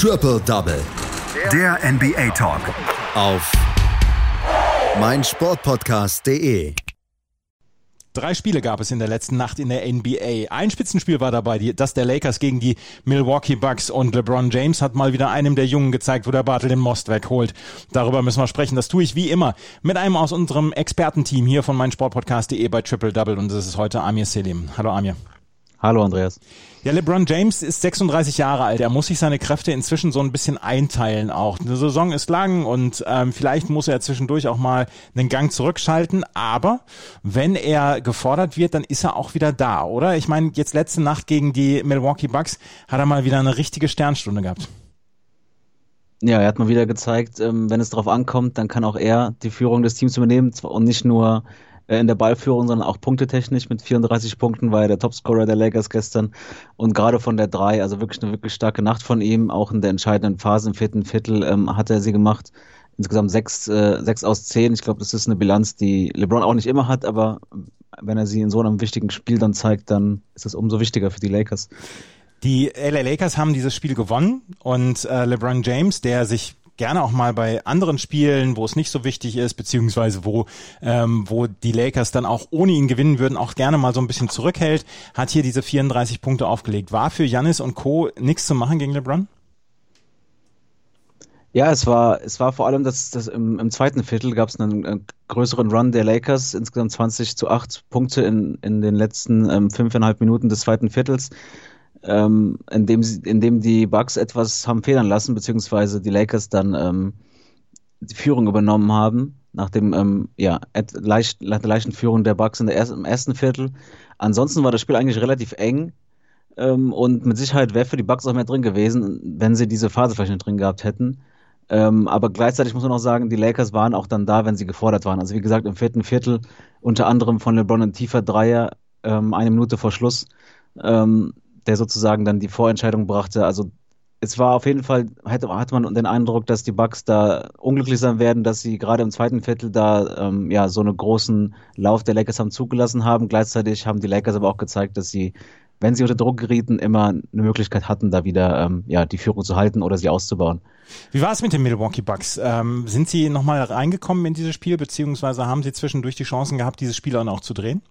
Triple Double. Der NBA Talk. Auf meinsportpodcast.de. Drei Spiele gab es in der letzten Nacht in der NBA. Ein Spitzenspiel war dabei, das der Lakers gegen die Milwaukee Bucks und LeBron James hat mal wieder einem der Jungen gezeigt, wo der Bartel den Most wegholt. Darüber müssen wir sprechen. Das tue ich wie immer mit einem aus unserem Expertenteam hier von meinsportpodcast.de bei Triple Double und das ist heute Amir Selim. Hallo Amir. Hallo Andreas. Ja, LeBron James ist 36 Jahre alt. Er muss sich seine Kräfte inzwischen so ein bisschen einteilen auch. Die Saison ist lang und ähm, vielleicht muss er zwischendurch auch mal einen Gang zurückschalten. Aber wenn er gefordert wird, dann ist er auch wieder da, oder? Ich meine, jetzt letzte Nacht gegen die Milwaukee Bucks hat er mal wieder eine richtige Sternstunde gehabt. Ja, er hat mal wieder gezeigt, ähm, wenn es darauf ankommt, dann kann auch er die Führung des Teams übernehmen und nicht nur in der Ballführung, sondern auch punktetechnisch mit 34 Punkten war er der Topscorer der Lakers gestern und gerade von der 3, also wirklich eine wirklich starke Nacht von ihm, auch in der entscheidenden Phase im vierten Viertel ähm, hat er sie gemacht. Insgesamt sechs, äh, sechs aus zehn. Ich glaube, das ist eine Bilanz, die LeBron auch nicht immer hat, aber wenn er sie in so einem wichtigen Spiel dann zeigt, dann ist das umso wichtiger für die Lakers. Die LA Lakers haben dieses Spiel gewonnen und äh, LeBron James, der sich gerne auch mal bei anderen Spielen, wo es nicht so wichtig ist, beziehungsweise wo, ähm, wo die Lakers dann auch ohne ihn gewinnen würden, auch gerne mal so ein bisschen zurückhält, hat hier diese 34 Punkte aufgelegt. War für Janis und Co. nichts zu machen gegen LeBron? Ja, es war, es war vor allem, dass, dass im, im zweiten Viertel gab es einen, einen, größeren Run der Lakers, insgesamt 20 zu 8 Punkte in, in den letzten ähm, fünfeinhalb Minuten des zweiten Viertels ähm, indem, sie, indem die Bucks etwas haben federn lassen, beziehungsweise die Lakers dann ähm, die Führung übernommen haben, nach dem, ähm, ja, leicht, nach der leichten Führung der Bucks in der ersten, im ersten Viertel. Ansonsten war das Spiel eigentlich relativ eng ähm, und mit Sicherheit wäre für die Bucks auch mehr drin gewesen, wenn sie diese Phase vielleicht nicht drin gehabt hätten. Ähm, aber gleichzeitig muss man auch sagen, die Lakers waren auch dann da, wenn sie gefordert waren. Also wie gesagt, im vierten Viertel unter anderem von LeBron ein tiefer Dreier, ähm, eine Minute vor Schluss. Ähm, der sozusagen dann die Vorentscheidung brachte. Also es war auf jeden Fall, hatte, hat man den Eindruck, dass die Bucks da unglücklich sein werden, dass sie gerade im zweiten Viertel da ähm, ja so einen großen Lauf der Lakers haben zugelassen haben. Gleichzeitig haben die Lakers aber auch gezeigt, dass sie, wenn sie unter Druck gerieten, immer eine Möglichkeit hatten, da wieder ähm, ja die Führung zu halten oder sie auszubauen. Wie war es mit den Milwaukee Bucks? Ähm, sind sie nochmal reingekommen in dieses Spiel, beziehungsweise haben sie zwischendurch die Chancen gehabt, dieses Spiel auch noch zu drehen?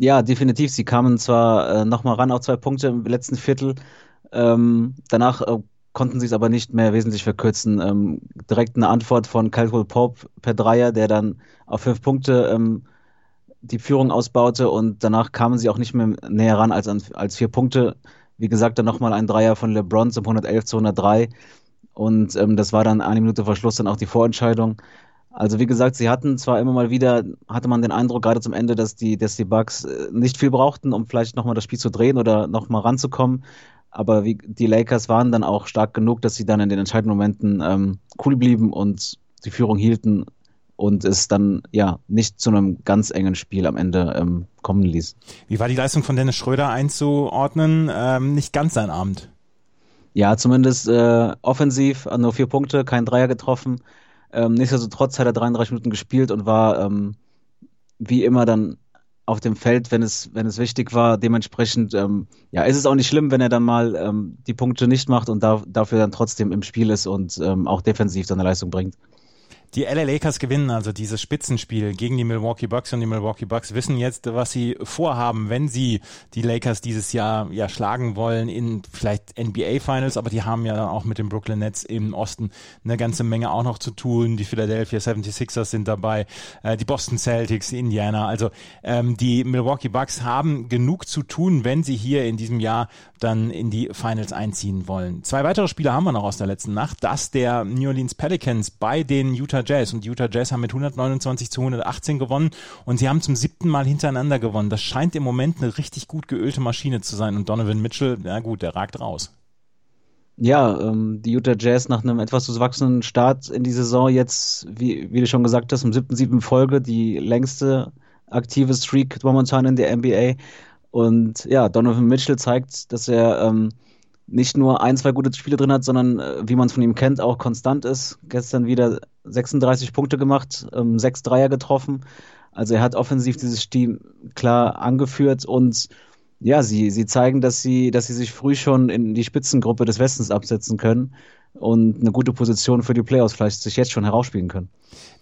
Ja, definitiv. Sie kamen zwar äh, nochmal ran auf zwei Punkte im letzten Viertel, ähm, danach äh, konnten sie es aber nicht mehr wesentlich verkürzen. Ähm, direkt eine Antwort von Caldwell Pope per Dreier, der dann auf fünf Punkte ähm, die Führung ausbaute und danach kamen sie auch nicht mehr näher ran als, als vier Punkte. Wie gesagt, dann nochmal ein Dreier von LeBron zum 111 zu 103 und ähm, das war dann eine Minute vor Schluss dann auch die Vorentscheidung. Also wie gesagt, sie hatten zwar immer mal wieder, hatte man den Eindruck, gerade zum Ende, dass die, dass die Bucks äh, nicht viel brauchten, um vielleicht nochmal das Spiel zu drehen oder nochmal ranzukommen. Aber wie, die Lakers waren dann auch stark genug, dass sie dann in den entscheidenden Momenten ähm, cool blieben und die Führung hielten und es dann ja nicht zu einem ganz engen Spiel am Ende ähm, kommen ließ. Wie war die Leistung von Dennis Schröder einzuordnen? Ähm, nicht ganz sein Abend. Ja, zumindest äh, offensiv, nur vier Punkte, kein Dreier getroffen. Ähm, nichtsdestotrotz hat er 33 Minuten gespielt und war ähm, wie immer dann auf dem Feld, wenn es, wenn es wichtig war. Dementsprechend, ähm, ja, ist es auch nicht schlimm, wenn er dann mal ähm, die Punkte nicht macht und da, dafür dann trotzdem im Spiel ist und ähm, auch defensiv seine Leistung bringt. Die LA Lakers gewinnen also dieses Spitzenspiel gegen die Milwaukee Bucks und die Milwaukee Bucks wissen jetzt, was sie vorhaben, wenn sie die Lakers dieses Jahr ja schlagen wollen in vielleicht NBA Finals, aber die haben ja auch mit den Brooklyn Nets im Osten eine ganze Menge auch noch zu tun. Die Philadelphia 76ers sind dabei, äh, die Boston Celtics, Indiana. Also ähm, die Milwaukee Bucks haben genug zu tun, wenn sie hier in diesem Jahr dann in die Finals einziehen wollen. Zwei weitere Spiele haben wir noch aus der letzten Nacht. Das der New Orleans Pelicans bei den Utah Jazz. Und die Utah Jazz haben mit 129 zu 118 gewonnen und sie haben zum siebten Mal hintereinander gewonnen. Das scheint im Moment eine richtig gut geölte Maschine zu sein. Und Donovan Mitchell, na gut, der ragt raus. Ja, ähm, die Utah Jazz nach einem etwas durchwachsenen Start in die Saison jetzt, wie, wie du schon gesagt hast, im siebten, siebten Folge die längste aktive Streak momentan in der NBA und ja, Donovan Mitchell zeigt, dass er ähm, nicht nur ein, zwei gute Spiele drin hat, sondern äh, wie man es von ihm kennt, auch konstant ist. Gestern wieder 36 Punkte gemacht, ähm, sechs Dreier getroffen. Also er hat offensiv dieses Team klar angeführt und ja, sie, sie zeigen, dass sie, dass sie sich früh schon in die Spitzengruppe des Westens absetzen können und eine gute Position für die Playoffs vielleicht sich jetzt schon herausspielen können.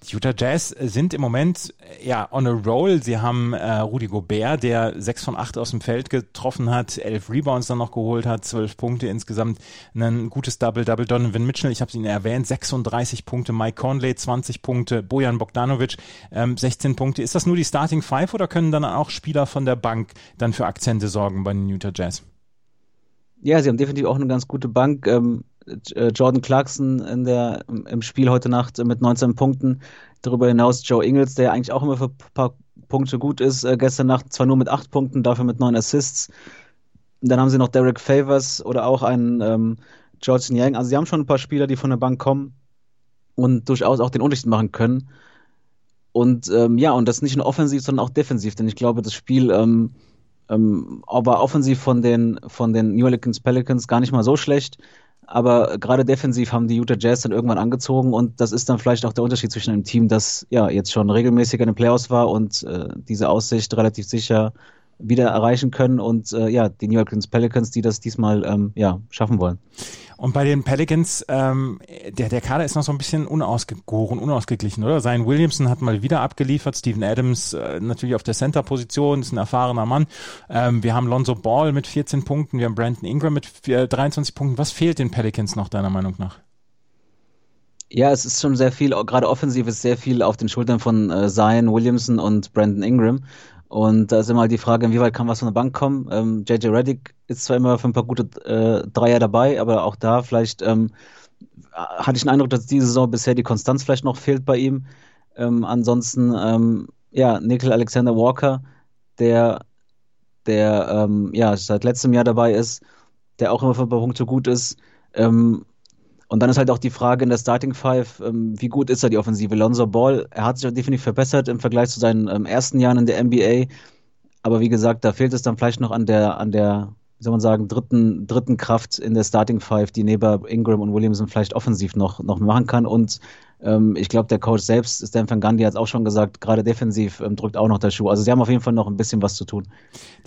Die Utah Jazz sind im Moment ja on a roll. Sie haben äh, Rudy Gobert, der 6 von 8 aus dem Feld getroffen hat, 11 Rebounds dann noch geholt hat, 12 Punkte insgesamt, ein gutes Double-Double. Donovan Mitchell, ich habe ihn erwähnt, 36 Punkte, Mike Conley 20 Punkte, Bojan Bogdanovic ähm, 16 Punkte. Ist das nur die Starting Five oder können dann auch Spieler von der Bank dann für Akzente sorgen bei den Utah Jazz? Ja, sie haben definitiv auch eine ganz gute Bank. Ähm, äh, Jordan Clarkson in der, im Spiel heute Nacht mit 19 Punkten. Darüber hinaus Joe Ingles, der eigentlich auch immer für ein paar Punkte gut ist. Äh, gestern Nacht zwar nur mit 8 Punkten, dafür mit 9 Assists. Dann haben sie noch Derek Favors oder auch einen ähm, George Yang. Also sie haben schon ein paar Spieler, die von der Bank kommen und durchaus auch den Unterschied machen können. Und ähm, ja, und das nicht nur offensiv, sondern auch defensiv, denn ich glaube, das Spiel ähm, ähm, war offensiv von den, von den New Orleans Pelicans gar nicht mal so schlecht. Aber gerade defensiv haben die Utah Jazz dann irgendwann angezogen und das ist dann vielleicht auch der Unterschied zwischen einem Team, das ja jetzt schon regelmäßig in den Playoffs war und äh, diese Aussicht relativ sicher wieder erreichen können und äh, ja, die New Orleans Pelicans, die das diesmal ähm, ja, schaffen wollen. Und bei den Pelicans, ähm, der, der Kader ist noch so ein bisschen unausgegoren, unausgeglichen, oder? Sein Williamson hat mal wieder abgeliefert, Steven Adams äh, natürlich auf der Center-Position, ist ein erfahrener Mann. Ähm, wir haben Lonzo Ball mit 14 Punkten, wir haben Brandon Ingram mit 23 Punkten. Was fehlt den Pelicans noch, deiner Meinung nach? Ja, es ist schon sehr viel, gerade offensiv ist sehr viel auf den Schultern von äh, Zion Williamson und Brandon Ingram. Und da ist immer halt die Frage, inwieweit kann was von der Bank kommen. Ähm, JJ Reddick ist zwar immer für ein paar gute äh, Dreier dabei, aber auch da vielleicht ähm, hatte ich den Eindruck, dass diese Saison bisher die Konstanz vielleicht noch fehlt bei ihm. Ähm, ansonsten, ähm, ja, Nickel Alexander Walker, der, der ähm, ja seit letztem Jahr dabei ist, der auch immer für ein paar Punkte gut ist. Ähm, und dann ist halt auch die Frage in der Starting Five, ähm, wie gut ist er die Offensive? Lonzo Ball, er hat sich definitiv verbessert im Vergleich zu seinen ähm, ersten Jahren in der NBA. Aber wie gesagt, da fehlt es dann vielleicht noch an der, an der, wie soll man sagen, dritten, dritten Kraft in der Starting Five, die neben Ingram und Williamson vielleicht offensiv noch, noch machen kann. Und ähm, ich glaube, der Coach selbst, Stan Van Gundy, hat es auch schon gesagt, gerade defensiv ähm, drückt auch noch der Schuh. Also sie haben auf jeden Fall noch ein bisschen was zu tun.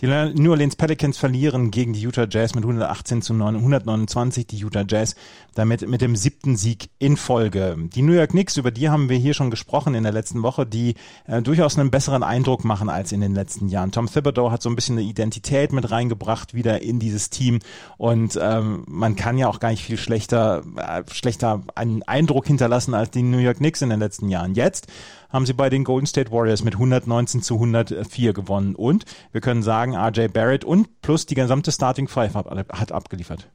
Die New Orleans Pelicans verlieren gegen die Utah Jazz mit 118 zu 9, 129. Die Utah Jazz damit mit dem siebten Sieg in Folge. Die New York Knicks, über die haben wir hier schon gesprochen in der letzten Woche, die äh, durchaus einen besseren Eindruck machen als in den letzten Jahren. Tom Thibodeau hat so ein bisschen eine Identität mit reingebracht wieder in dieses Team und ähm, man kann ja auch gar nicht viel schlechter, äh, schlechter einen Eindruck hinterlassen als die New York Knicks in den letzten Jahren. Jetzt haben sie bei den Golden State Warriors mit 119 zu 104 gewonnen und wir können sagen, RJ Barrett und plus die gesamte Starting Five hat abgeliefert.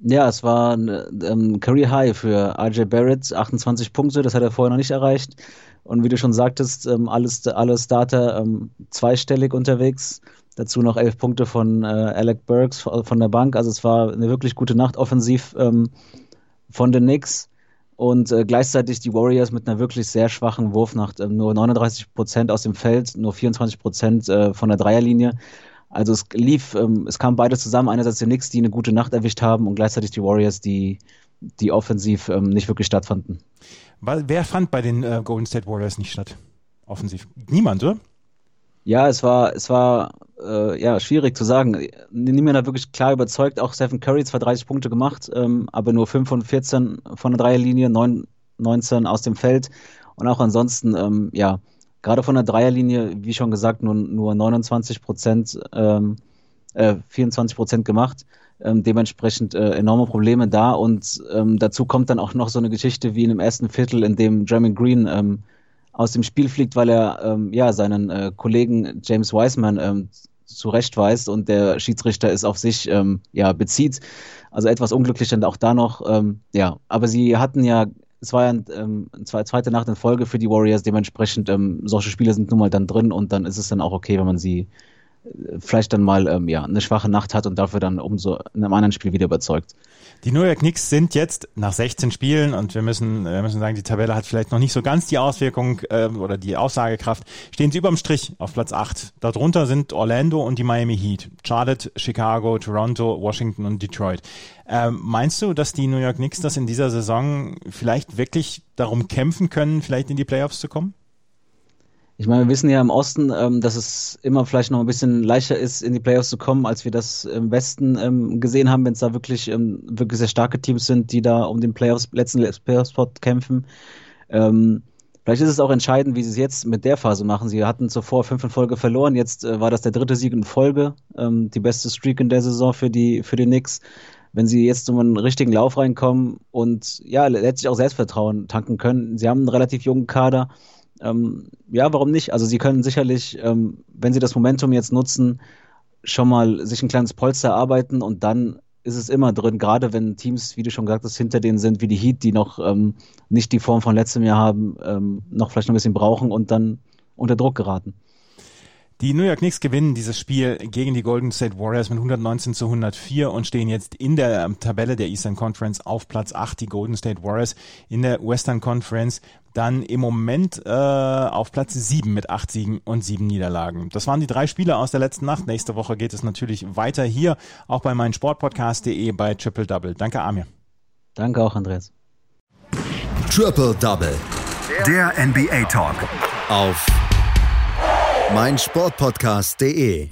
Ja, es war ein ähm, Career High für RJ Barrett, 28 Punkte, das hat er vorher noch nicht erreicht. Und wie du schon sagtest, ähm, alles, alle Starter ähm, zweistellig unterwegs. Dazu noch elf Punkte von äh, Alec Burks von der Bank. Also es war eine wirklich gute Nacht offensiv ähm, von den Knicks und äh, gleichzeitig die Warriors mit einer wirklich sehr schwachen Wurfnacht. Äh, nur 39 Prozent aus dem Feld, nur 24 Prozent äh, von der Dreierlinie. Also es lief, ähm, es kam beides zusammen. Einerseits die Knicks, die eine gute Nacht erwischt haben und gleichzeitig die Warriors, die, die offensiv ähm, nicht wirklich stattfanden. Wer fand bei den äh, Golden State Warriors nicht statt? Offensiv. Niemand, oder? Ja, es war, es war äh, ja schwierig zu sagen. Niemand hat wirklich klar überzeugt. Auch Stephen Curry zwar 30 Punkte gemacht, ähm, aber nur 5 von 14 von der Dreierlinie, 9, 19 aus dem Feld. Und auch ansonsten, ähm, ja, gerade von der Dreierlinie, wie schon gesagt, nur, nur 29 Prozent, ähm, äh, 24 Prozent gemacht. Ähm, dementsprechend äh, enorme Probleme da. Und ähm, dazu kommt dann auch noch so eine Geschichte wie in dem ersten Viertel, in dem Jeremy Green ähm, aus dem Spiel fliegt, weil er ähm, ja seinen äh, Kollegen James Wiseman ähm, zurechtweist und der Schiedsrichter es auf sich ähm, ja bezieht. Also etwas unglücklich dann auch da noch. Ähm, ja, aber sie hatten ja, es war ja ähm, zweite Nacht in Folge für die Warriors. Dementsprechend ähm, solche Spiele sind nun mal dann drin und dann ist es dann auch okay, wenn man sie vielleicht dann mal ähm, ja eine schwache Nacht hat und dafür dann umso in einem anderen Spiel wieder überzeugt. Die New York Knicks sind jetzt nach 16 Spielen und wir müssen, wir müssen sagen, die Tabelle hat vielleicht noch nicht so ganz die Auswirkung äh, oder die Aussagekraft. Stehen sie überm Strich auf Platz 8. Darunter sind Orlando und die Miami Heat, Charlotte, Chicago, Toronto, Washington und Detroit. Ähm, meinst du, dass die New York Knicks das in dieser Saison vielleicht wirklich darum kämpfen können, vielleicht in die Playoffs zu kommen? Ich meine, wir wissen ja im Osten, ähm, dass es immer vielleicht noch ein bisschen leichter ist, in die Playoffs zu kommen, als wir das im Westen ähm, gesehen haben, wenn es da wirklich, ähm, wirklich sehr starke Teams sind, die da um den Playoffs, letzten Playoff-Spot kämpfen. Ähm, vielleicht ist es auch entscheidend, wie sie es jetzt mit der Phase machen. Sie hatten zuvor fünf in Folge verloren, jetzt äh, war das der dritte Sieg in Folge, ähm, die beste Streak in der Saison für die, für die Knicks. Wenn sie jetzt um einen richtigen Lauf reinkommen und ja, letztlich auch Selbstvertrauen tanken können. Sie haben einen relativ jungen Kader ähm, ja, warum nicht? Also sie können sicherlich, ähm, wenn sie das Momentum jetzt nutzen, schon mal sich ein kleines Polster erarbeiten und dann ist es immer drin, gerade wenn Teams, wie du schon gesagt hast, hinter denen sind, wie die Heat, die noch ähm, nicht die Form von letztem Jahr haben, ähm, noch vielleicht noch ein bisschen brauchen und dann unter Druck geraten. Die New York Knicks gewinnen dieses Spiel gegen die Golden State Warriors mit 119 zu 104 und stehen jetzt in der Tabelle der Eastern Conference auf Platz 8. Die Golden State Warriors in der Western Conference dann im Moment äh, auf Platz 7 mit 8 Siegen und 7 Niederlagen. Das waren die drei Spiele aus der letzten Nacht. Nächste Woche geht es natürlich weiter hier, auch bei meinem Sportpodcast.de bei Triple Double. Danke, Amir. Danke auch, Andreas. Triple Double. Der NBA Talk. Auf meinsportpodcast.de